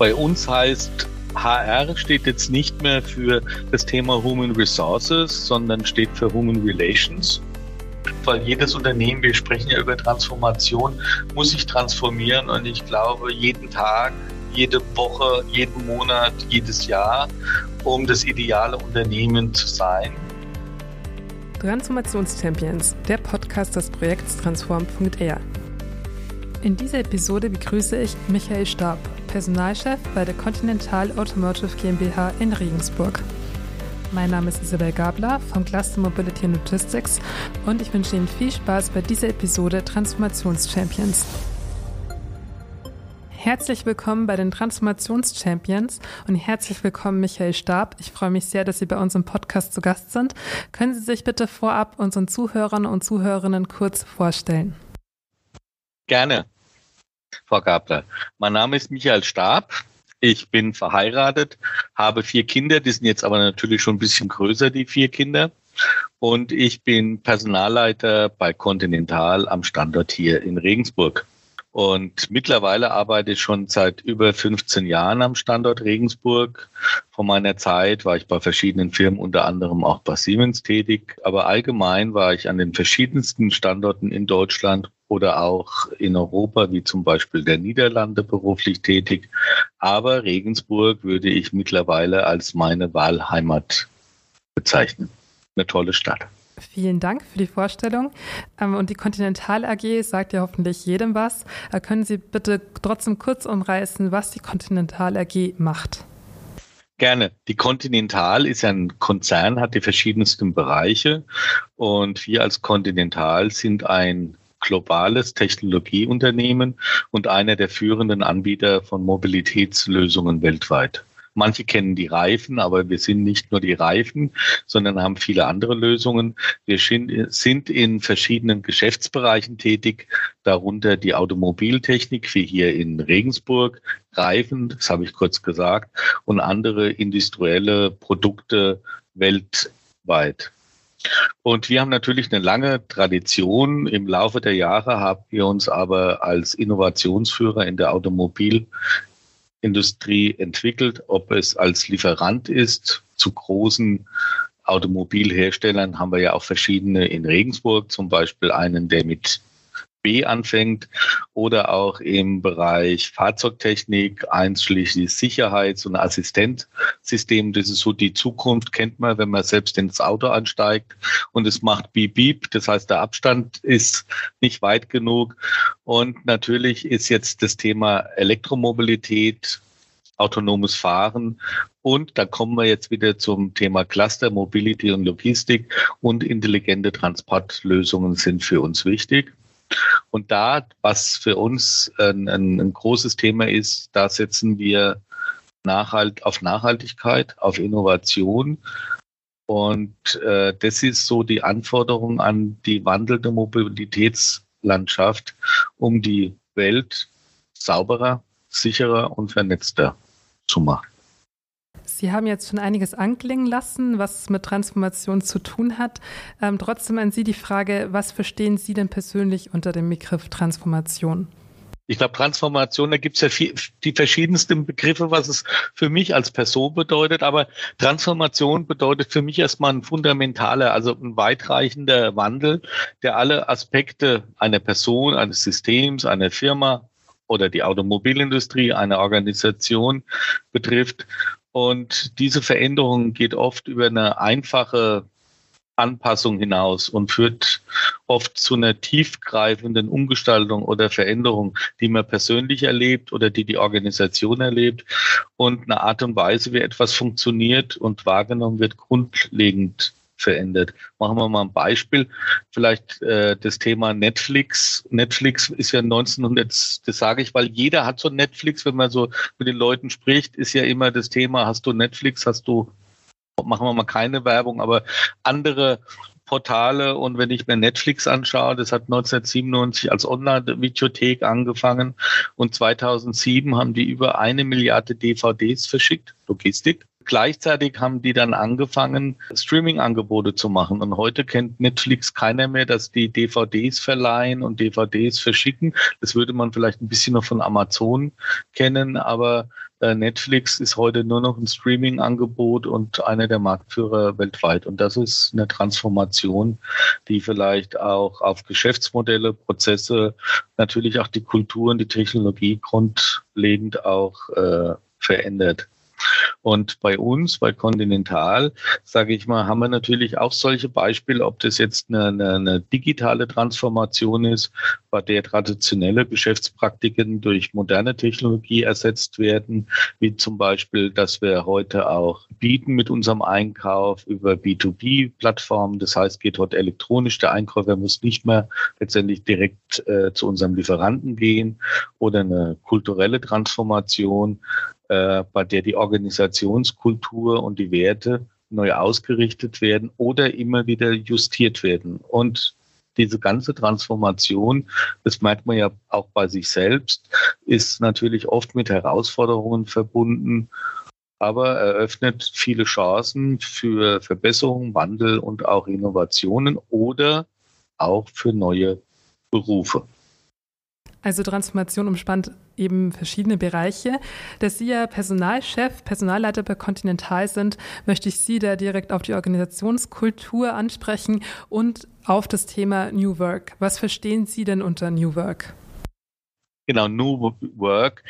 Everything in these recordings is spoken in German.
Bei uns heißt HR steht jetzt nicht mehr für das Thema Human Resources, sondern steht für Human Relations. Weil jedes Unternehmen, wir sprechen ja über Transformation, muss sich transformieren und ich glaube, jeden Tag, jede Woche, jeden Monat, jedes Jahr, um das ideale Unternehmen zu sein. Transformationschampions, der Podcast des Projekts Transform.er. In dieser Episode begrüße ich Michael Stab, Personalchef bei der Continental Automotive GmbH in Regensburg. Mein Name ist Isabel Gabler vom Cluster Mobility and Logistics und ich wünsche Ihnen viel Spaß bei dieser Episode Transformationschampions. Herzlich willkommen bei den Transformationschampions und herzlich willkommen Michael Stab. Ich freue mich sehr, dass Sie bei uns im Podcast zu Gast sind. Können Sie sich bitte vorab unseren Zuhörern und Zuhörerinnen kurz vorstellen? Gerne, Frau Gabler. Mein Name ist Michael Stab. Ich bin verheiratet, habe vier Kinder, die sind jetzt aber natürlich schon ein bisschen größer, die vier Kinder. Und ich bin Personalleiter bei Continental am Standort hier in Regensburg. Und mittlerweile arbeite ich schon seit über 15 Jahren am Standort Regensburg. Von meiner Zeit war ich bei verschiedenen Firmen, unter anderem auch bei Siemens tätig. Aber allgemein war ich an den verschiedensten Standorten in Deutschland oder auch in Europa, wie zum Beispiel der Niederlande, beruflich tätig. Aber Regensburg würde ich mittlerweile als meine Wahlheimat bezeichnen. Eine tolle Stadt. Vielen Dank für die Vorstellung. Ähm, und die Continental AG sagt ja hoffentlich jedem was. Äh, können Sie bitte trotzdem kurz umreißen, was die Continental AG macht? Gerne. Die Continental ist ein Konzern, hat die verschiedensten Bereiche und wir als Continental sind ein globales Technologieunternehmen und einer der führenden Anbieter von Mobilitätslösungen weltweit. Manche kennen die Reifen, aber wir sind nicht nur die Reifen, sondern haben viele andere Lösungen. Wir sind in verschiedenen Geschäftsbereichen tätig, darunter die Automobiltechnik, wie hier in Regensburg, Reifen, das habe ich kurz gesagt, und andere industrielle Produkte weltweit. Und wir haben natürlich eine lange Tradition. Im Laufe der Jahre haben wir uns aber als Innovationsführer in der Automobil Industrie entwickelt, ob es als Lieferant ist zu großen Automobilherstellern haben wir ja auch verschiedene in Regensburg, zum Beispiel einen, der mit B anfängt oder auch im Bereich Fahrzeugtechnik, einschließlich Sicherheits- und Assistenzsystem. Das ist so die Zukunft, kennt man, wenn man selbst ins Auto ansteigt und es macht Beep Beep. Das heißt, der Abstand ist nicht weit genug. Und natürlich ist jetzt das Thema Elektromobilität autonomes Fahren. Und da kommen wir jetzt wieder zum Thema Cluster, Mobility und Logistik und intelligente Transportlösungen sind für uns wichtig. Und da, was für uns ein, ein, ein großes Thema ist, da setzen wir Nachhalt, auf Nachhaltigkeit, auf Innovation. Und äh, das ist so die Anforderung an die wandelnde Mobilitätslandschaft, um die Welt sauberer, sicherer und vernetzter zu machen. Sie haben jetzt schon einiges anklingen lassen, was mit Transformation zu tun hat. Ähm, trotzdem an Sie die Frage, was verstehen Sie denn persönlich unter dem Begriff Transformation? Ich glaube, Transformation, da gibt es ja viel, die verschiedensten Begriffe, was es für mich als Person bedeutet. Aber Transformation bedeutet für mich erstmal ein fundamentaler, also ein weitreichender Wandel, der alle Aspekte einer Person, eines Systems, einer Firma oder die Automobilindustrie, einer Organisation betrifft und diese Veränderung geht oft über eine einfache Anpassung hinaus und führt oft zu einer tiefgreifenden Umgestaltung oder Veränderung, die man persönlich erlebt oder die die Organisation erlebt. Und eine Art und Weise, wie etwas funktioniert und wahrgenommen wird, grundlegend verändert. Machen wir mal ein Beispiel. Vielleicht äh, das Thema Netflix. Netflix ist ja 1900, das sage ich, weil jeder hat so Netflix, wenn man so mit den Leuten spricht, ist ja immer das Thema, hast du Netflix, hast du, machen wir mal keine Werbung, aber andere Portale und wenn ich mir Netflix anschaue, das hat 1997 als Online-Videothek angefangen und 2007 haben die über eine Milliarde DVDs verschickt, Logistik. Gleichzeitig haben die dann angefangen, Streaming-Angebote zu machen. Und heute kennt Netflix keiner mehr, dass die DVDs verleihen und DVDs verschicken. Das würde man vielleicht ein bisschen noch von Amazon kennen, aber äh, Netflix ist heute nur noch ein Streaming-Angebot und einer der Marktführer weltweit. Und das ist eine Transformation, die vielleicht auch auf Geschäftsmodelle, Prozesse, natürlich auch die Kultur und die Technologie grundlegend auch äh, verändert. Und bei uns, bei Continental, sage ich mal, haben wir natürlich auch solche Beispiele, ob das jetzt eine, eine, eine digitale Transformation ist, bei der traditionelle Geschäftspraktiken durch moderne Technologie ersetzt werden, wie zum Beispiel, dass wir heute auch bieten mit unserem Einkauf über B2B-Plattformen. Das heißt, geht heute elektronisch. Der Einkäufer muss nicht mehr letztendlich direkt äh, zu unserem Lieferanten gehen oder eine kulturelle Transformation, äh, bei der die Organisationskultur und die Werte neu ausgerichtet werden oder immer wieder justiert werden. Und diese ganze Transformation, das merkt man ja auch bei sich selbst, ist natürlich oft mit Herausforderungen verbunden, aber eröffnet viele Chancen für Verbesserung, Wandel und auch Innovationen oder auch für neue Berufe. Also Transformation umspannt eben verschiedene Bereiche. Dass Sie ja Personalchef, Personalleiter bei Continental sind, möchte ich Sie da direkt auf die Organisationskultur ansprechen und auf das Thema New Work. Was verstehen Sie denn unter New Work? Genau, New Work.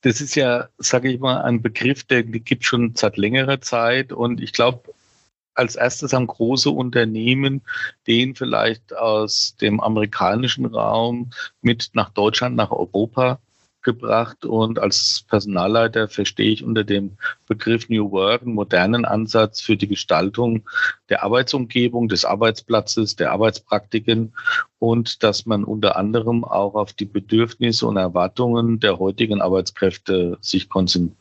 Das ist ja, sage ich mal, ein Begriff, der gibt schon seit längerer Zeit und ich glaube, als erstes haben große Unternehmen den vielleicht aus dem amerikanischen Raum mit nach Deutschland, nach Europa gebracht. Und als Personalleiter verstehe ich unter dem Begriff New Work einen modernen Ansatz für die Gestaltung der Arbeitsumgebung, des Arbeitsplatzes, der Arbeitspraktiken. Und dass man unter anderem auch auf die Bedürfnisse und Erwartungen der heutigen Arbeitskräfte sich konzentriert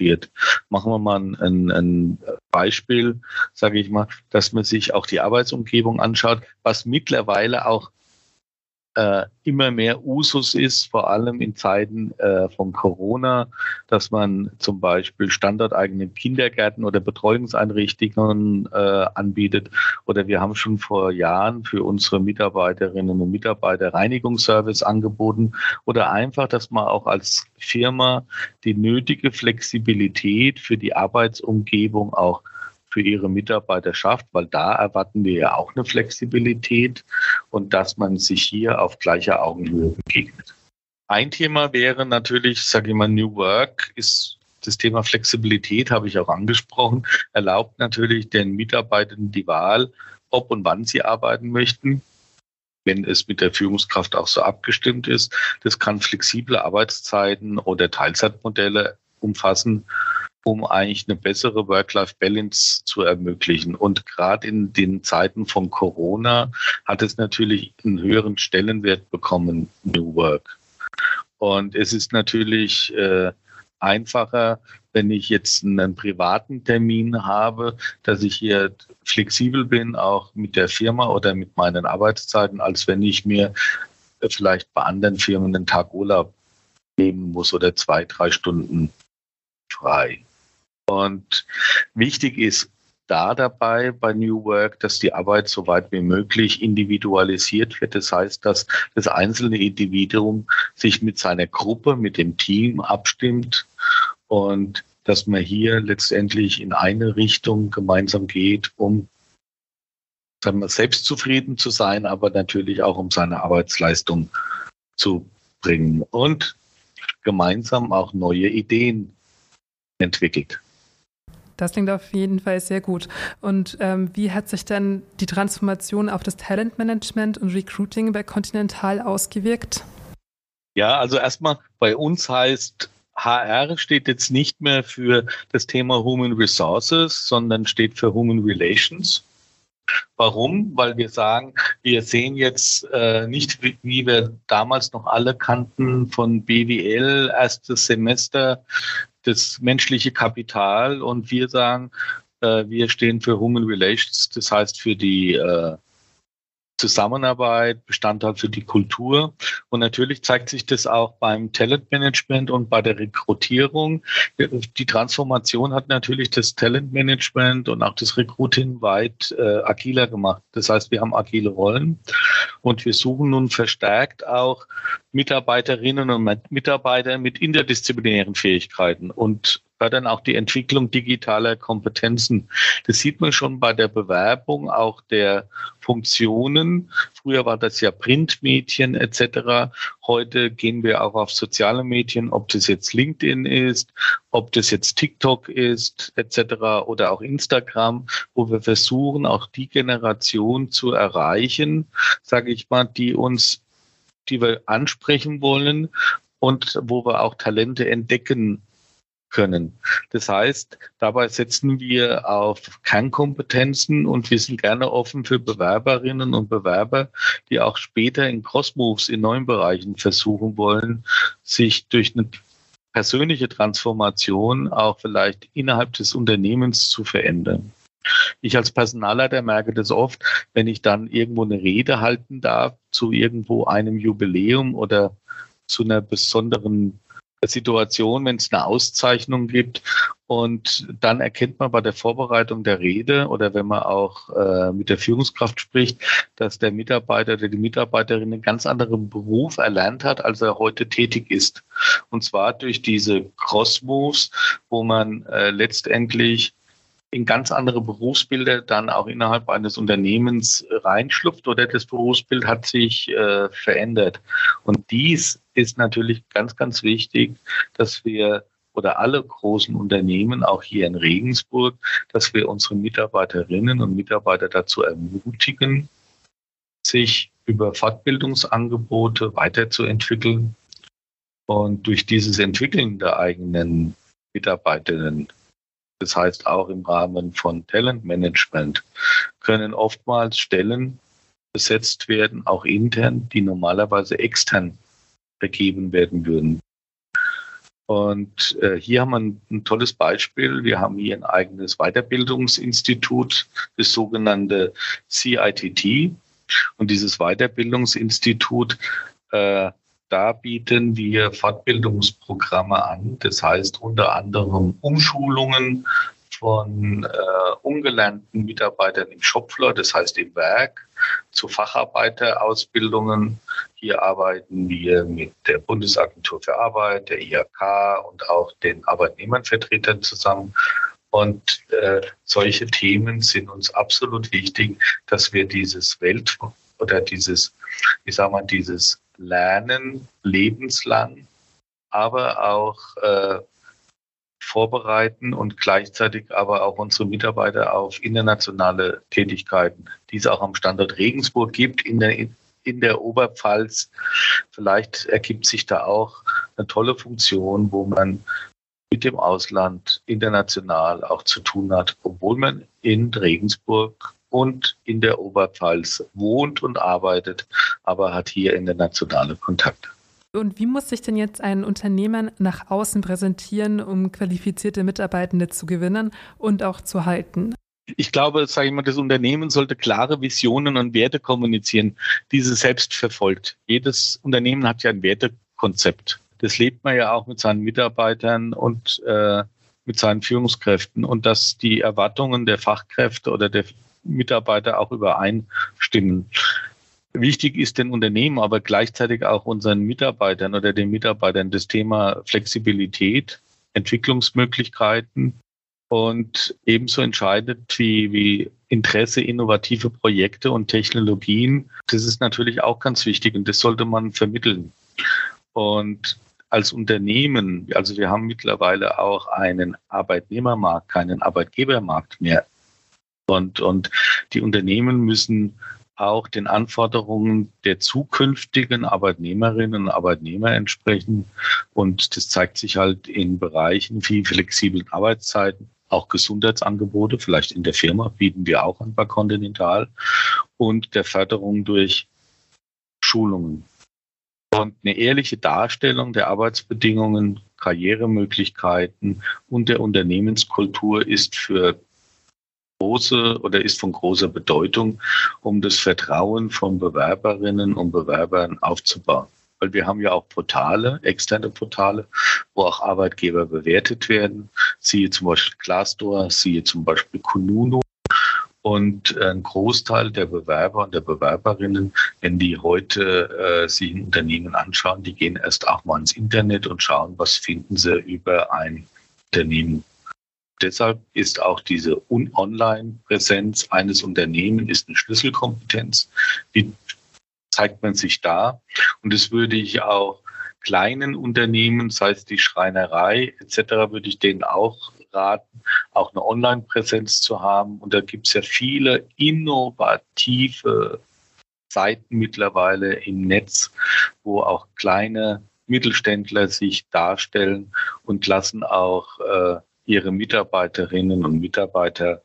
konzentriert. Machen wir mal ein, ein Beispiel, sage ich mal, dass man sich auch die Arbeitsumgebung anschaut, was mittlerweile auch äh, immer mehr Usus ist, vor allem in Zeiten äh, von Corona, dass man zum Beispiel standorteigene Kindergärten oder Betreuungseinrichtungen äh, anbietet. Oder wir haben schon vor Jahren für unsere Mitarbeiterinnen und Mitarbeiter Reinigungsservice angeboten. Oder einfach, dass man auch als Firma die nötige Flexibilität für die Arbeitsumgebung auch für ihre Mitarbeiter schafft, weil da erwarten wir ja auch eine Flexibilität und dass man sich hier auf gleicher Augenhöhe begegnet. Ein Thema wäre natürlich, sage ich mal, New Work ist das Thema Flexibilität habe ich auch angesprochen, erlaubt natürlich den Mitarbeitern die Wahl, ob und wann sie arbeiten möchten wenn es mit der Führungskraft auch so abgestimmt ist. Das kann flexible Arbeitszeiten oder Teilzeitmodelle umfassen um eigentlich eine bessere Work-Life-Balance zu ermöglichen. Und gerade in den Zeiten von Corona hat es natürlich einen höheren Stellenwert bekommen, New Work. Und es ist natürlich äh, einfacher, wenn ich jetzt einen privaten Termin habe, dass ich hier flexibel bin, auch mit der Firma oder mit meinen Arbeitszeiten, als wenn ich mir vielleicht bei anderen Firmen einen Tag Urlaub nehmen muss oder zwei, drei Stunden frei. Und wichtig ist da dabei bei New Work, dass die Arbeit so weit wie möglich individualisiert wird. Das heißt, dass das einzelne Individuum sich mit seiner Gruppe, mit dem Team abstimmt und dass man hier letztendlich in eine Richtung gemeinsam geht, um sagen wir, selbst zufrieden zu sein, aber natürlich auch um seine Arbeitsleistung zu bringen und gemeinsam auch neue Ideen entwickelt. Das klingt auf jeden Fall sehr gut. Und ähm, wie hat sich denn die Transformation auf das Talentmanagement und Recruiting bei Continental ausgewirkt? Ja, also erstmal bei uns heißt HR steht jetzt nicht mehr für das Thema Human Resources, sondern steht für Human Relations. Warum? Weil wir sagen, wir sehen jetzt äh, nicht, wie, wie, wir damals noch alle kannten von BWL, erstes Semester, das menschliche Kapital und wir sagen, äh, wir stehen für Human Relations, das heißt für die äh, Zusammenarbeit, Bestandteil für die Kultur. Und natürlich zeigt sich das auch beim Talentmanagement und bei der Rekrutierung. Die Transformation hat natürlich das Talentmanagement und auch das Recruiting weit äh, agiler gemacht. Das heißt, wir haben agile Rollen und wir suchen nun verstärkt auch Mitarbeiterinnen und Mitarbeiter mit interdisziplinären Fähigkeiten und fördern auch die Entwicklung digitaler Kompetenzen. Das sieht man schon bei der Bewerbung auch der Funktionen. Früher war das ja Printmedien etc. Heute gehen wir auch auf soziale Medien, ob das jetzt LinkedIn ist, ob das jetzt TikTok ist etc. oder auch Instagram, wo wir versuchen, auch die Generation zu erreichen, sage ich mal, die uns die wir ansprechen wollen und wo wir auch Talente entdecken können. Das heißt, dabei setzen wir auf Kernkompetenzen und wir sind gerne offen für Bewerberinnen und Bewerber, die auch später in Crossmoves in neuen Bereichen versuchen wollen, sich durch eine persönliche Transformation auch vielleicht innerhalb des Unternehmens zu verändern. Ich als Personalleiter merke das oft, wenn ich dann irgendwo eine Rede halten darf zu irgendwo einem Jubiläum oder zu einer besonderen Situation, wenn es eine Auszeichnung gibt. Und dann erkennt man bei der Vorbereitung der Rede oder wenn man auch äh, mit der Führungskraft spricht, dass der Mitarbeiter oder die Mitarbeiterin einen ganz anderen Beruf erlernt hat, als er heute tätig ist. Und zwar durch diese Cross-Moves, wo man äh, letztendlich in ganz andere Berufsbilder dann auch innerhalb eines Unternehmens reinschlüpft oder das Berufsbild hat sich äh, verändert. Und dies ist natürlich ganz, ganz wichtig, dass wir oder alle großen Unternehmen, auch hier in Regensburg, dass wir unsere Mitarbeiterinnen und Mitarbeiter dazu ermutigen, sich über Fortbildungsangebote weiterzuentwickeln und durch dieses Entwickeln der eigenen Mitarbeiterinnen das heißt auch im Rahmen von Talentmanagement, können oftmals Stellen besetzt werden, auch intern, die normalerweise extern vergeben werden würden. Und äh, hier haben wir ein, ein, tolles Beispiel. Wir haben hier ein eigenes Weiterbildungsinstitut, das sogenannte CITT. Und dieses Weiterbildungsinstitut äh, da bieten wir Fortbildungsprogramme an. Das heißt unter anderem Umschulungen von äh, ungelernten Mitarbeitern im Shopfloor, das heißt im Werk, zu Facharbeiterausbildungen. Hier arbeiten wir mit der Bundesagentur für Arbeit, der IHK und auch den Arbeitnehmervertretern zusammen. Und äh, solche Themen sind uns absolut wichtig, dass wir dieses Welt oder dieses, ich sag mal, dieses lernen, lebenslang, aber auch äh, vorbereiten und gleichzeitig aber auch unsere Mitarbeiter auf internationale Tätigkeiten, die es auch am Standort Regensburg gibt, in der, in der Oberpfalz. Vielleicht ergibt sich da auch eine tolle Funktion, wo man mit dem Ausland international auch zu tun hat, obwohl man in Regensburg und in der Oberpfalz wohnt und arbeitet, aber hat hier internationale Kontakte. Und wie muss sich denn jetzt ein Unternehmen nach außen präsentieren, um qualifizierte Mitarbeitende zu gewinnen und auch zu halten? Ich glaube, sage ich mal, das Unternehmen sollte klare Visionen und Werte kommunizieren, diese selbst verfolgt. Jedes Unternehmen hat ja ein Wertekonzept. Das lebt man ja auch mit seinen Mitarbeitern und äh, mit seinen Führungskräften und dass die Erwartungen der Fachkräfte oder der Mitarbeiter auch übereinstimmen. Wichtig ist den Unternehmen, aber gleichzeitig auch unseren Mitarbeitern oder den Mitarbeitern das Thema Flexibilität, Entwicklungsmöglichkeiten und ebenso entscheidet wie, wie Interesse, innovative Projekte und Technologien. Das ist natürlich auch ganz wichtig und das sollte man vermitteln. Und als Unternehmen, also wir haben mittlerweile auch einen Arbeitnehmermarkt, keinen Arbeitgebermarkt mehr. Und, und die Unternehmen müssen auch den Anforderungen der zukünftigen Arbeitnehmerinnen und Arbeitnehmer entsprechen. Und das zeigt sich halt in Bereichen wie flexiblen Arbeitszeiten, auch Gesundheitsangebote, vielleicht in der Firma bieten wir auch an bei Continental und der Förderung durch Schulungen. Und eine ehrliche Darstellung der Arbeitsbedingungen, Karrieremöglichkeiten und der Unternehmenskultur ist für große oder ist von großer Bedeutung, um das Vertrauen von Bewerberinnen und Bewerbern aufzubauen. Weil wir haben ja auch Portale, externe Portale, wo auch Arbeitgeber bewertet werden. Siehe zum Beispiel Glassdoor, siehe zum Beispiel Kununo. Und ein Großteil der Bewerber und der Bewerberinnen, wenn die heute äh, sich ein Unternehmen anschauen, die gehen erst auch mal ins Internet und schauen, was finden sie über ein Unternehmen deshalb ist auch diese Online-Präsenz eines Unternehmens ist eine Schlüsselkompetenz. Wie zeigt man sich da? Und das würde ich auch kleinen Unternehmen, sei es die Schreinerei etc., würde ich denen auch raten, auch eine Online-Präsenz zu haben. Und da gibt es ja viele innovative Seiten mittlerweile im Netz, wo auch kleine Mittelständler sich darstellen und lassen auch äh, ihre Mitarbeiterinnen und Mitarbeiter,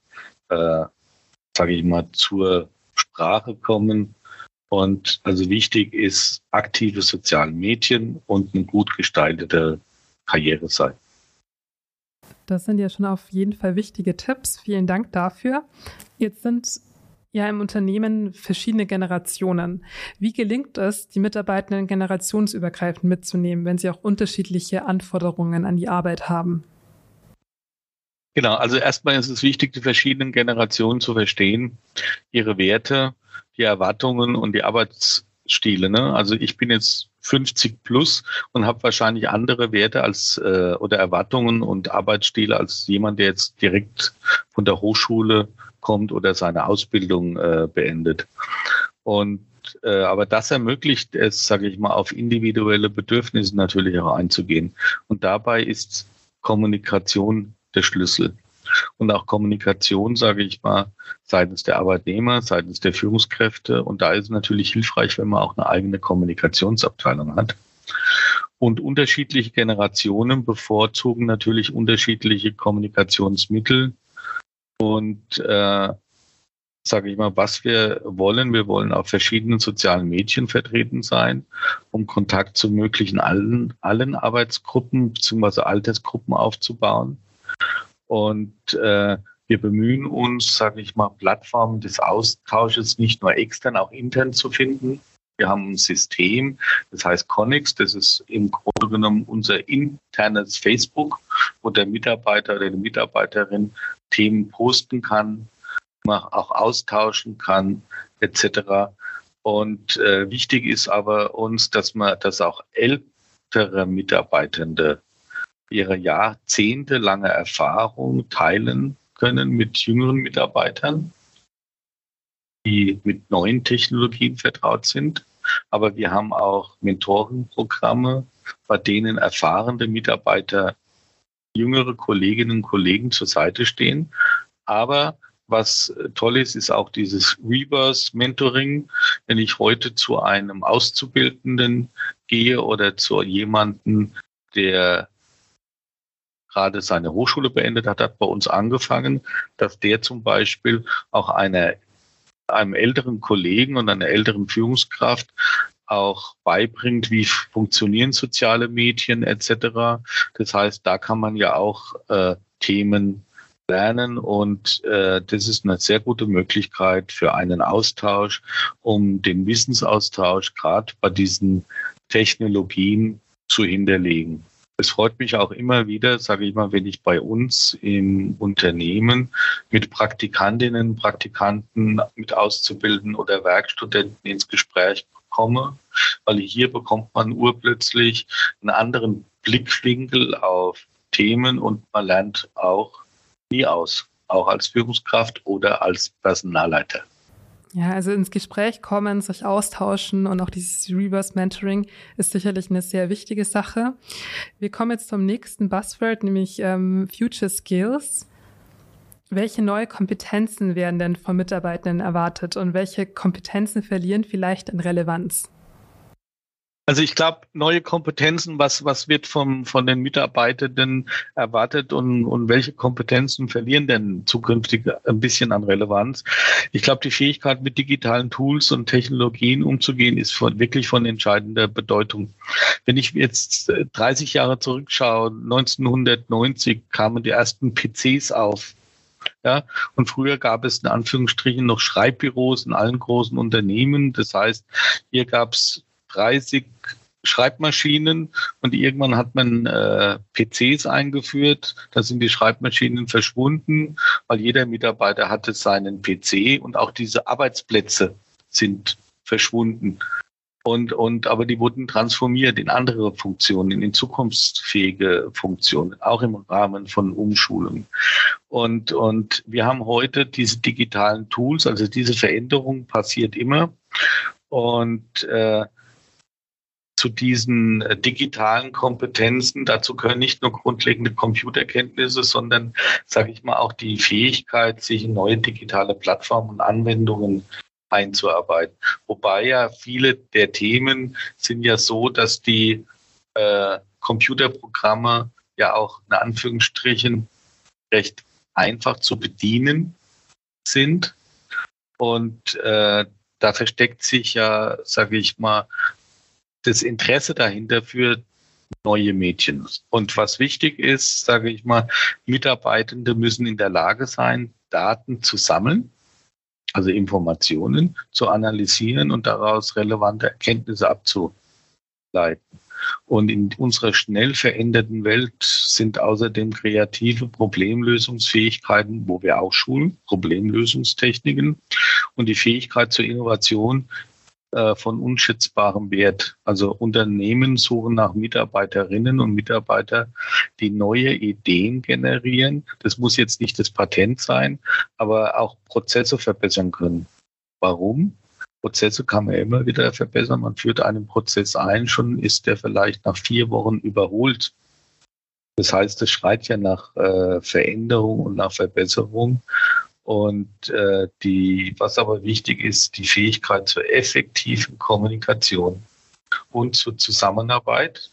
äh, sage ich mal, zur Sprache kommen. Und also wichtig ist aktive soziale Medien und eine gut gestaltete Karriereseite. Das sind ja schon auf jeden Fall wichtige Tipps. Vielen Dank dafür. Jetzt sind ja im Unternehmen verschiedene Generationen. Wie gelingt es, die Mitarbeitenden generationsübergreifend mitzunehmen, wenn sie auch unterschiedliche Anforderungen an die Arbeit haben? Genau, also erstmal ist es wichtig, die verschiedenen Generationen zu verstehen, ihre Werte, die Erwartungen und die Arbeitsstile. Ne? Also ich bin jetzt 50 plus und habe wahrscheinlich andere Werte als äh, oder Erwartungen und Arbeitsstile als jemand, der jetzt direkt von der Hochschule kommt oder seine Ausbildung äh, beendet. Und äh, aber das ermöglicht es, sage ich mal, auf individuelle Bedürfnisse natürlich auch einzugehen. Und dabei ist Kommunikation der Schlüssel. Und auch Kommunikation, sage ich mal, seitens der Arbeitnehmer, seitens der Führungskräfte. Und da ist es natürlich hilfreich, wenn man auch eine eigene Kommunikationsabteilung hat. Und unterschiedliche Generationen bevorzugen natürlich unterschiedliche Kommunikationsmittel. Und äh, sage ich mal, was wir wollen. Wir wollen auf verschiedenen sozialen Medien vertreten sein, um Kontakt zu möglichen allen, allen Arbeitsgruppen bzw. Altersgruppen aufzubauen. Und äh, wir bemühen uns, sage ich mal, Plattformen des Austausches nicht nur extern, auch intern zu finden. Wir haben ein System, das heißt Connex, das ist im Grunde genommen unser internes Facebook, wo der Mitarbeiter oder die Mitarbeiterin Themen posten kann, auch austauschen kann, etc. Und äh, wichtig ist aber uns, dass man, dass auch ältere Mitarbeitende ihre jahrzehntelange Erfahrung teilen können mit jüngeren Mitarbeitern, die mit neuen Technologien vertraut sind. Aber wir haben auch Mentorenprogramme, bei denen erfahrene Mitarbeiter jüngere Kolleginnen und Kollegen zur Seite stehen. Aber was toll ist, ist auch dieses Reverse Mentoring. Wenn ich heute zu einem Auszubildenden gehe oder zu jemanden, der gerade seine Hochschule beendet hat, hat bei uns angefangen, dass der zum Beispiel auch eine, einem älteren Kollegen und einer älteren Führungskraft auch beibringt, wie funktionieren soziale Medien etc. Das heißt, da kann man ja auch äh, Themen lernen und äh, das ist eine sehr gute Möglichkeit für einen Austausch, um den Wissensaustausch gerade bei diesen Technologien zu hinterlegen. Es freut mich auch immer wieder, sage ich mal, wenn ich bei uns im Unternehmen mit Praktikantinnen, Praktikanten, mit Auszubildenden oder Werkstudenten ins Gespräch komme, weil hier bekommt man urplötzlich einen anderen Blickwinkel auf Themen und man lernt auch nie aus, auch als Führungskraft oder als Personalleiter. Ja, also ins Gespräch kommen, sich austauschen und auch dieses Reverse Mentoring ist sicherlich eine sehr wichtige Sache. Wir kommen jetzt zum nächsten Buzzword, nämlich ähm, Future Skills. Welche neue Kompetenzen werden denn von Mitarbeitenden erwartet und welche Kompetenzen verlieren vielleicht in Relevanz? Also ich glaube, neue Kompetenzen, was, was wird vom, von den Mitarbeitenden erwartet und, und welche Kompetenzen verlieren denn zukünftig ein bisschen an Relevanz? Ich glaube, die Fähigkeit mit digitalen Tools und Technologien umzugehen, ist von, wirklich von entscheidender Bedeutung. Wenn ich jetzt 30 Jahre zurückschaue, 1990 kamen die ersten PCs auf Ja, und früher gab es in Anführungsstrichen noch Schreibbüros in allen großen Unternehmen. Das heißt, hier gab es 30 Schreibmaschinen und irgendwann hat man äh, PCs eingeführt. Da sind die Schreibmaschinen verschwunden, weil jeder Mitarbeiter hatte seinen PC und auch diese Arbeitsplätze sind verschwunden. Und, und, aber die wurden transformiert in andere Funktionen, in zukunftsfähige Funktionen, auch im Rahmen von Umschulungen. Und, und wir haben heute diese digitalen Tools, also diese Veränderung passiert immer. Und äh, zu diesen äh, digitalen Kompetenzen. Dazu gehören nicht nur grundlegende Computerkenntnisse, sondern, sage ich mal, auch die Fähigkeit, sich in neue digitale Plattformen und Anwendungen einzuarbeiten. Wobei ja viele der Themen sind ja so, dass die äh, Computerprogramme ja auch in Anführungsstrichen recht einfach zu bedienen sind. Und äh, da versteckt sich ja, sage ich mal, das Interesse dahinter für neue Mädchen. Und was wichtig ist, sage ich mal, Mitarbeitende müssen in der Lage sein, Daten zu sammeln also Informationen zu analysieren und daraus relevante Erkenntnisse abzuleiten. Und in unserer schnell veränderten Welt sind außerdem kreative Problemlösungsfähigkeiten, wo wir auch schulen, Problemlösungstechniken und die Fähigkeit zur Innovation äh, von unschätzbarem Wert. Also Unternehmen suchen nach Mitarbeiterinnen und Mitarbeitern, die neue Ideen generieren. Das muss jetzt nicht das Patent sein, aber auch Prozesse verbessern können. Warum? Prozesse kann man immer wieder verbessern. Man führt einen Prozess ein, schon ist der vielleicht nach vier Wochen überholt. Das heißt, es schreit ja nach äh, Veränderung und nach Verbesserung. Und äh, die, was aber wichtig ist, die Fähigkeit zur effektiven Kommunikation und zur Zusammenarbeit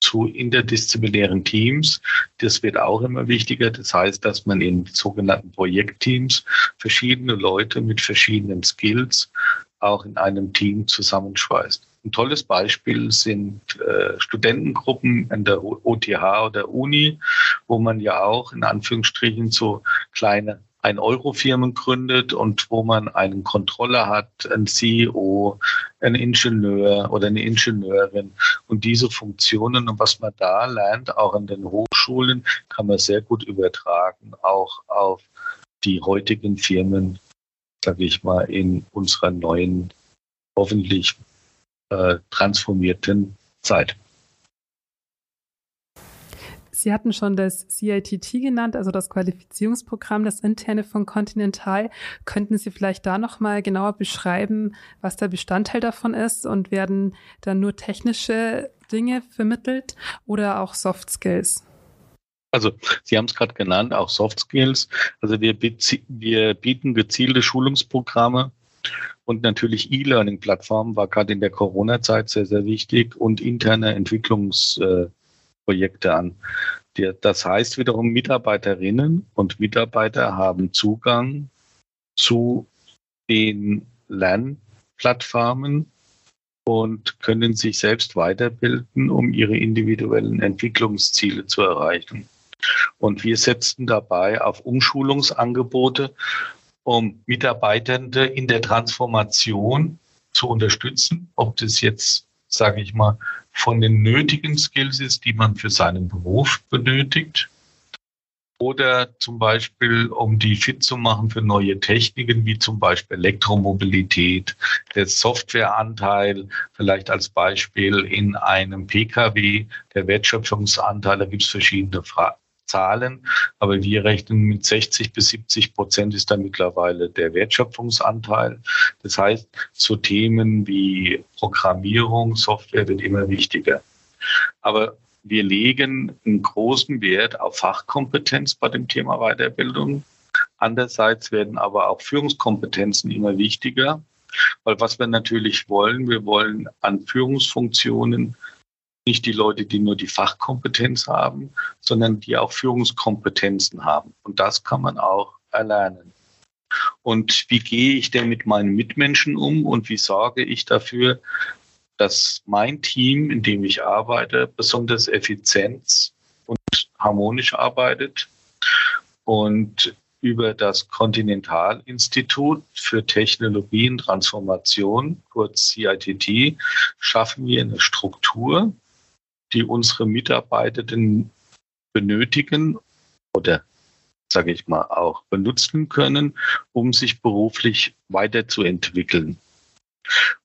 zu interdisziplinären Teams. Das wird auch immer wichtiger. Das heißt, dass man in sogenannten Projektteams verschiedene Leute mit verschiedenen Skills auch in einem Team zusammenschweißt. Ein tolles Beispiel sind äh, Studentengruppen an der OTH oder Uni, wo man ja auch in Anführungsstrichen so kleine ein Euro-Firmen gründet und wo man einen Controller hat, einen CEO, einen Ingenieur oder eine Ingenieurin. Und diese Funktionen und was man da lernt, auch an den Hochschulen, kann man sehr gut übertragen, auch auf die heutigen Firmen, sage ich mal, in unserer neuen, hoffentlich äh, transformierten Zeit. Sie hatten schon das CITT genannt, also das Qualifizierungsprogramm, das interne von Continental. Könnten Sie vielleicht da nochmal genauer beschreiben, was der Bestandteil davon ist und werden dann nur technische Dinge vermittelt oder auch Soft Skills? Also Sie haben es gerade genannt, auch Soft Skills. Also wir, wir bieten gezielte Schulungsprogramme und natürlich E-Learning-Plattformen war gerade in der Corona-Zeit sehr, sehr wichtig und interne Entwicklungsprojekte an. Das heißt wiederum, Mitarbeiterinnen und Mitarbeiter haben Zugang zu den Lernplattformen und können sich selbst weiterbilden, um ihre individuellen Entwicklungsziele zu erreichen. Und wir setzen dabei auf Umschulungsangebote um Mitarbeitende in der Transformation zu unterstützen, ob das jetzt, sage ich mal, von den nötigen Skills ist, die man für seinen Beruf benötigt, oder zum Beispiel, um die fit zu machen für neue Techniken, wie zum Beispiel Elektromobilität, der Softwareanteil, vielleicht als Beispiel in einem Pkw, der Wertschöpfungsanteil, da gibt es verschiedene Fra Zahlen, aber wir rechnen mit 60 bis 70 Prozent ist da mittlerweile der Wertschöpfungsanteil. Das heißt, zu Themen wie Programmierung, Software wird immer wichtiger. Aber wir legen einen großen Wert auf Fachkompetenz bei dem Thema Weiterbildung. Andererseits werden aber auch Führungskompetenzen immer wichtiger, weil was wir natürlich wollen, wir wollen an Führungsfunktionen nicht die Leute, die nur die Fachkompetenz haben, sondern die auch Führungskompetenzen haben. Und das kann man auch erlernen. Und wie gehe ich denn mit meinen Mitmenschen um und wie sorge ich dafür, dass mein Team, in dem ich arbeite, besonders effizient und harmonisch arbeitet? Und über das Kontinentalinstitut für Technologie und Transformation, kurz CITT, schaffen wir eine Struktur, die unsere Mitarbeitenden benötigen oder sage ich mal, auch benutzen können, um sich beruflich weiterzuentwickeln.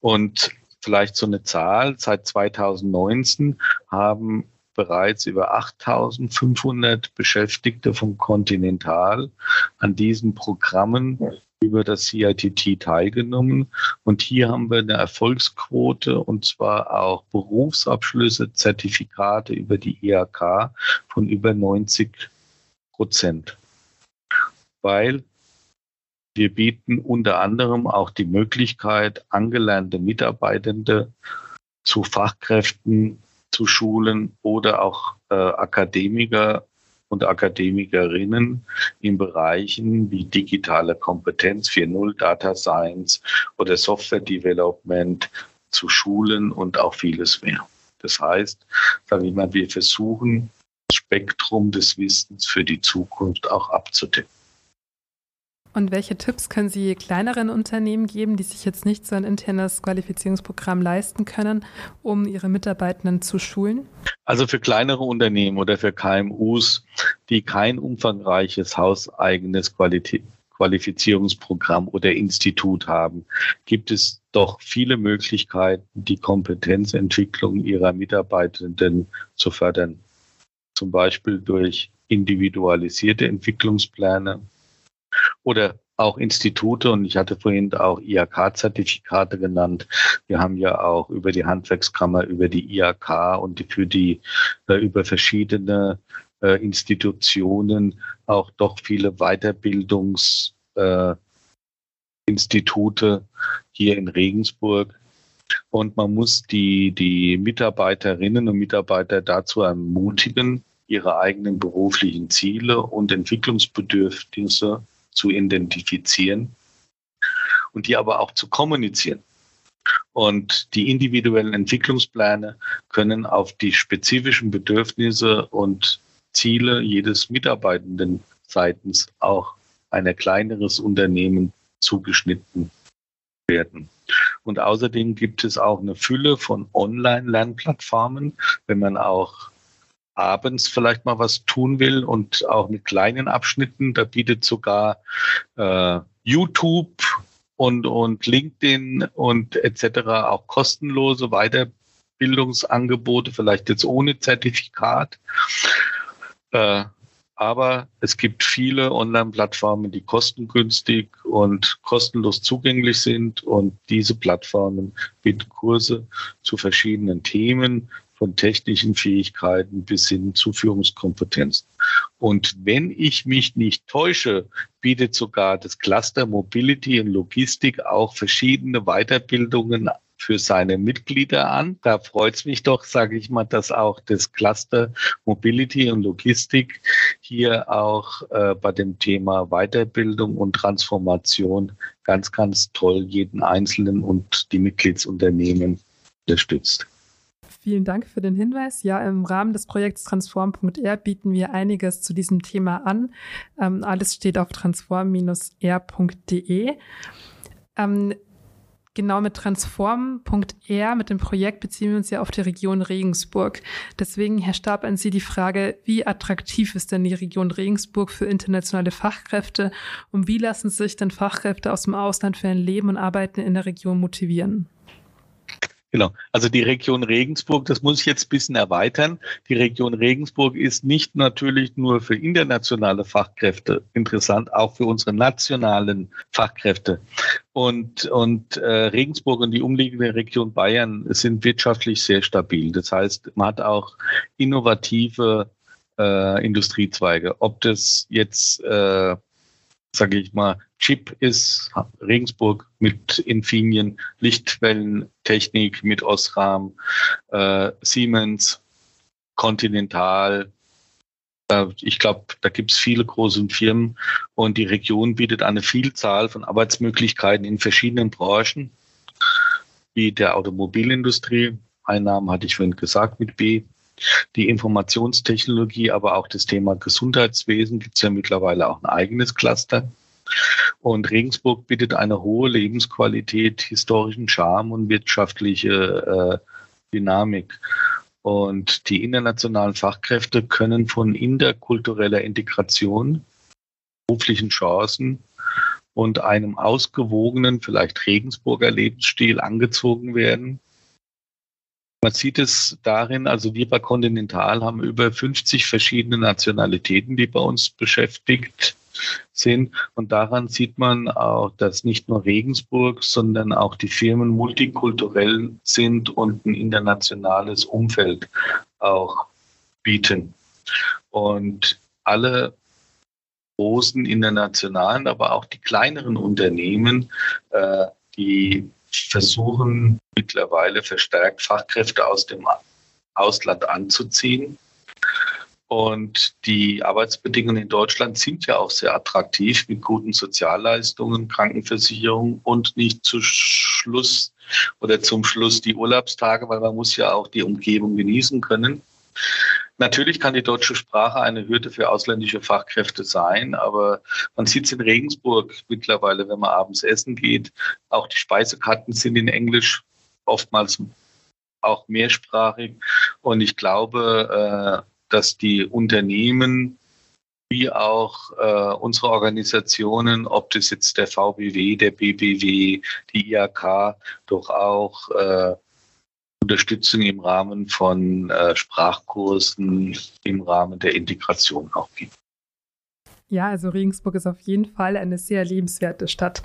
Und vielleicht so eine Zahl, seit 2019 haben bereits über 8500 Beschäftigte von Continental an diesen Programmen über das CITT teilgenommen. Und hier haben wir eine Erfolgsquote und zwar auch Berufsabschlüsse, Zertifikate über die IHK von über 90 Prozent. Weil wir bieten unter anderem auch die Möglichkeit, angelernte Mitarbeitende zu Fachkräften zu schulen oder auch äh, Akademiker und Akademikerinnen in Bereichen wie digitale Kompetenz 4.0, Data Science oder Software Development zu schulen und auch vieles mehr. Das heißt, sagen wir mal, wir versuchen, das Spektrum des Wissens für die Zukunft auch abzudecken. Und welche Tipps können Sie kleineren Unternehmen geben, die sich jetzt nicht so ein internes Qualifizierungsprogramm leisten können, um ihre Mitarbeitenden zu schulen? Also für kleinere Unternehmen oder für KMUs, die kein umfangreiches hauseigenes Qualität Qualifizierungsprogramm oder Institut haben, gibt es doch viele Möglichkeiten, die Kompetenzentwicklung ihrer Mitarbeitenden zu fördern. Zum Beispiel durch individualisierte Entwicklungspläne, oder auch Institute und ich hatte vorhin auch IHK-Zertifikate genannt. Wir haben ja auch über die Handwerkskammer, über die IHK und für die äh, über verschiedene äh, Institutionen auch doch viele Weiterbildungsinstitute äh, hier in Regensburg. Und man muss die, die Mitarbeiterinnen und Mitarbeiter dazu ermutigen, ihre eigenen beruflichen Ziele und Entwicklungsbedürfnisse zu identifizieren und die aber auch zu kommunizieren. Und die individuellen Entwicklungspläne können auf die spezifischen Bedürfnisse und Ziele jedes Mitarbeitenden seitens auch ein kleineres Unternehmen zugeschnitten werden. Und außerdem gibt es auch eine Fülle von Online-Lernplattformen, wenn man auch abends vielleicht mal was tun will und auch mit kleinen Abschnitten, da bietet sogar äh, YouTube und, und LinkedIn und etc. auch kostenlose Weiterbildungsangebote, vielleicht jetzt ohne Zertifikat. Äh, aber es gibt viele Online-Plattformen, die kostengünstig und kostenlos zugänglich sind. Und diese Plattformen bieten Kurse zu verschiedenen Themen, von technischen Fähigkeiten bis hin zu Führungskompetenzen. Und wenn ich mich nicht täusche, bietet sogar das Cluster Mobility und Logistik auch verschiedene Weiterbildungen für seine Mitglieder an. Da freut es mich doch, sage ich mal, dass auch das Cluster Mobility und Logistik hier auch äh, bei dem Thema Weiterbildung und Transformation ganz, ganz toll jeden Einzelnen und die Mitgliedsunternehmen unterstützt. Vielen Dank für den Hinweis. Ja, im Rahmen des Projekts transform.r bieten wir einiges zu diesem Thema an. Ähm, alles steht auf transform-r.de. Ähm, genau mit transform.r, mit dem Projekt beziehen wir uns ja auf die Region Regensburg. Deswegen, Herr Stab, an Sie die Frage, wie attraktiv ist denn die Region Regensburg für internationale Fachkräfte und wie lassen sich denn Fachkräfte aus dem Ausland für ein Leben und Arbeiten in der Region motivieren? Genau. Also die Region Regensburg, das muss ich jetzt ein bisschen erweitern. Die Region Regensburg ist nicht natürlich nur für internationale Fachkräfte interessant, auch für unsere nationalen Fachkräfte. Und, und äh, Regensburg und die umliegende Region Bayern sind wirtschaftlich sehr stabil. Das heißt, man hat auch innovative äh, Industriezweige. Ob das jetzt äh, sage ich mal, Chip ist Regensburg mit Infineon, Lichtwellentechnik mit Osram, äh, Siemens, Continental. Äh, ich glaube, da gibt es viele große Firmen und die Region bietet eine Vielzahl von Arbeitsmöglichkeiten in verschiedenen Branchen, wie der Automobilindustrie. Einnahmen hatte ich vorhin gesagt mit B, die Informationstechnologie, aber auch das Thema Gesundheitswesen gibt es ja mittlerweile auch ein eigenes Cluster. Und Regensburg bietet eine hohe Lebensqualität, historischen Charme und wirtschaftliche äh, Dynamik. Und die internationalen Fachkräfte können von interkultureller Integration, beruflichen Chancen und einem ausgewogenen, vielleicht Regensburger Lebensstil angezogen werden. Man sieht es darin, also wir bei Continental haben über 50 verschiedene Nationalitäten, die bei uns beschäftigt sind. Und daran sieht man auch, dass nicht nur Regensburg, sondern auch die Firmen multikulturell sind und ein internationales Umfeld auch bieten. Und alle großen internationalen, aber auch die kleineren Unternehmen, äh, die versuchen mittlerweile verstärkt Fachkräfte aus dem Ausland anzuziehen und die Arbeitsbedingungen in Deutschland sind ja auch sehr attraktiv mit guten Sozialleistungen, Krankenversicherung und nicht zu Schluss oder zum Schluss die Urlaubstage, weil man muss ja auch die Umgebung genießen können. Natürlich kann die deutsche Sprache eine Hürde für ausländische Fachkräfte sein, aber man sieht es in Regensburg mittlerweile, wenn man abends essen geht. Auch die Speisekarten sind in Englisch oftmals auch mehrsprachig. Und ich glaube, äh, dass die Unternehmen wie auch äh, unsere Organisationen, ob das jetzt der VBW, der BBW, die IAK, doch auch äh, Unterstützung im Rahmen von äh, Sprachkursen im Rahmen der Integration auch gibt. Ja, also Regensburg ist auf jeden Fall eine sehr lebenswerte Stadt.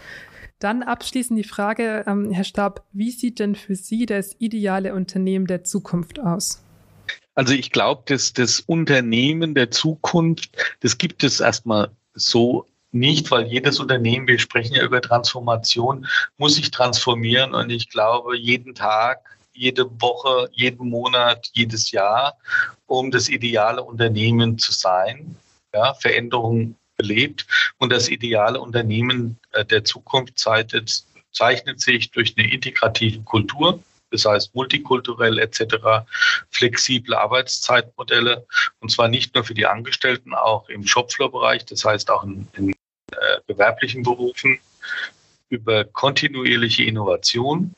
Dann abschließend die Frage, ähm, Herr Stab, wie sieht denn für Sie das ideale Unternehmen der Zukunft aus? Also ich glaube, dass das Unternehmen der Zukunft, das gibt es erstmal so nicht, weil jedes Unternehmen, wir sprechen ja über Transformation, muss sich transformieren und ich glaube, jeden Tag, jede Woche, jeden Monat, jedes Jahr, um das ideale Unternehmen zu sein, ja, Veränderungen belebt und das ideale Unternehmen äh, der Zukunft zeichnet, zeichnet sich durch eine integrative Kultur, das heißt multikulturell etc., flexible Arbeitszeitmodelle und zwar nicht nur für die Angestellten, auch im Shopfloor-Bereich, das heißt auch in, in äh, gewerblichen Berufen, über kontinuierliche Innovation,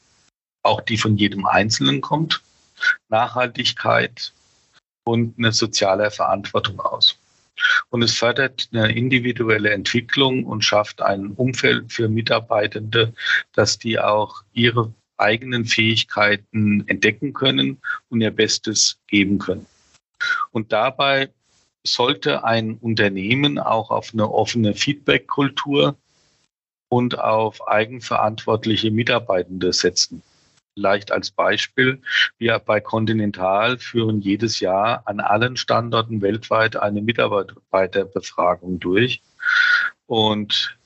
auch die von jedem Einzelnen kommt, Nachhaltigkeit und eine soziale Verantwortung aus. Und es fördert eine individuelle Entwicklung und schafft ein Umfeld für Mitarbeitende, dass die auch ihre eigenen Fähigkeiten entdecken können und ihr Bestes geben können. Und dabei sollte ein Unternehmen auch auf eine offene Feedback-Kultur und auf eigenverantwortliche Mitarbeitende setzen. Vielleicht als Beispiel, wir bei Continental führen jedes Jahr an allen Standorten weltweit eine Mitarbeiterbefragung durch. Und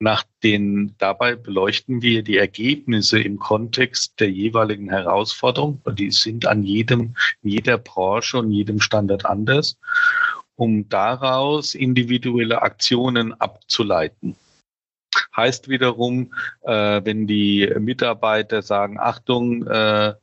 nach den, dabei beleuchten wir die Ergebnisse im Kontext der jeweiligen Herausforderung. Die sind an jedem, jeder Branche und jedem Standard anders, um daraus individuelle Aktionen abzuleiten. Heißt wiederum, äh, wenn die Mitarbeiter sagen, Achtung, äh,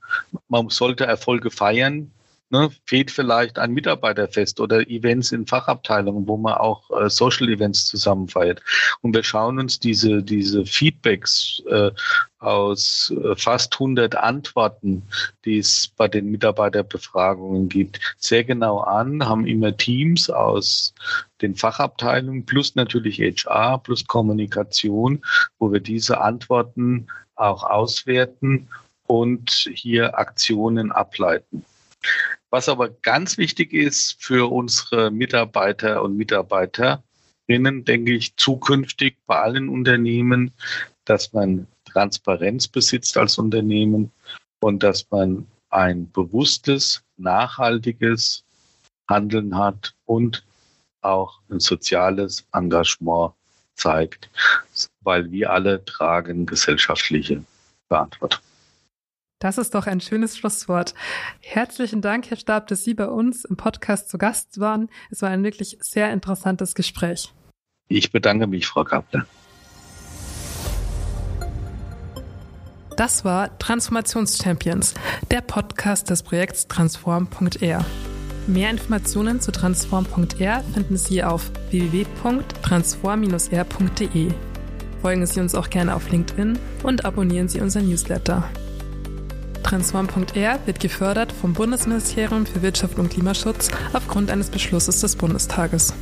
man sollte Erfolge feiern, Ne, fehlt vielleicht ein Mitarbeiterfest oder Events in Fachabteilungen, wo man auch äh, Social Events zusammen feiert. Und wir schauen uns diese, diese Feedbacks äh, aus äh, fast 100 Antworten, die es bei den Mitarbeiterbefragungen gibt, sehr genau an, haben immer Teams aus den Fachabteilungen plus natürlich HR plus Kommunikation, wo wir diese Antworten auch auswerten und hier Aktionen ableiten. Was aber ganz wichtig ist für unsere Mitarbeiter und Mitarbeiterinnen, denke ich, zukünftig bei allen Unternehmen, dass man Transparenz besitzt als Unternehmen und dass man ein bewusstes, nachhaltiges Handeln hat und auch ein soziales Engagement zeigt, weil wir alle tragen gesellschaftliche Verantwortung. Das ist doch ein schönes Schlusswort. Herzlichen Dank, Herr Stab, dass Sie bei uns im Podcast zu Gast waren. Es war ein wirklich sehr interessantes Gespräch. Ich bedanke mich, Frau Kapler. Das war Transformationschampions, der Podcast des Projekts Transform.r. Mehr Informationen zu Transform.r finden Sie auf www.transform-r.de. Folgen Sie uns auch gerne auf LinkedIn und abonnieren Sie unseren Newsletter. Transform.r wird gefördert vom Bundesministerium für Wirtschaft und Klimaschutz aufgrund eines Beschlusses des Bundestages.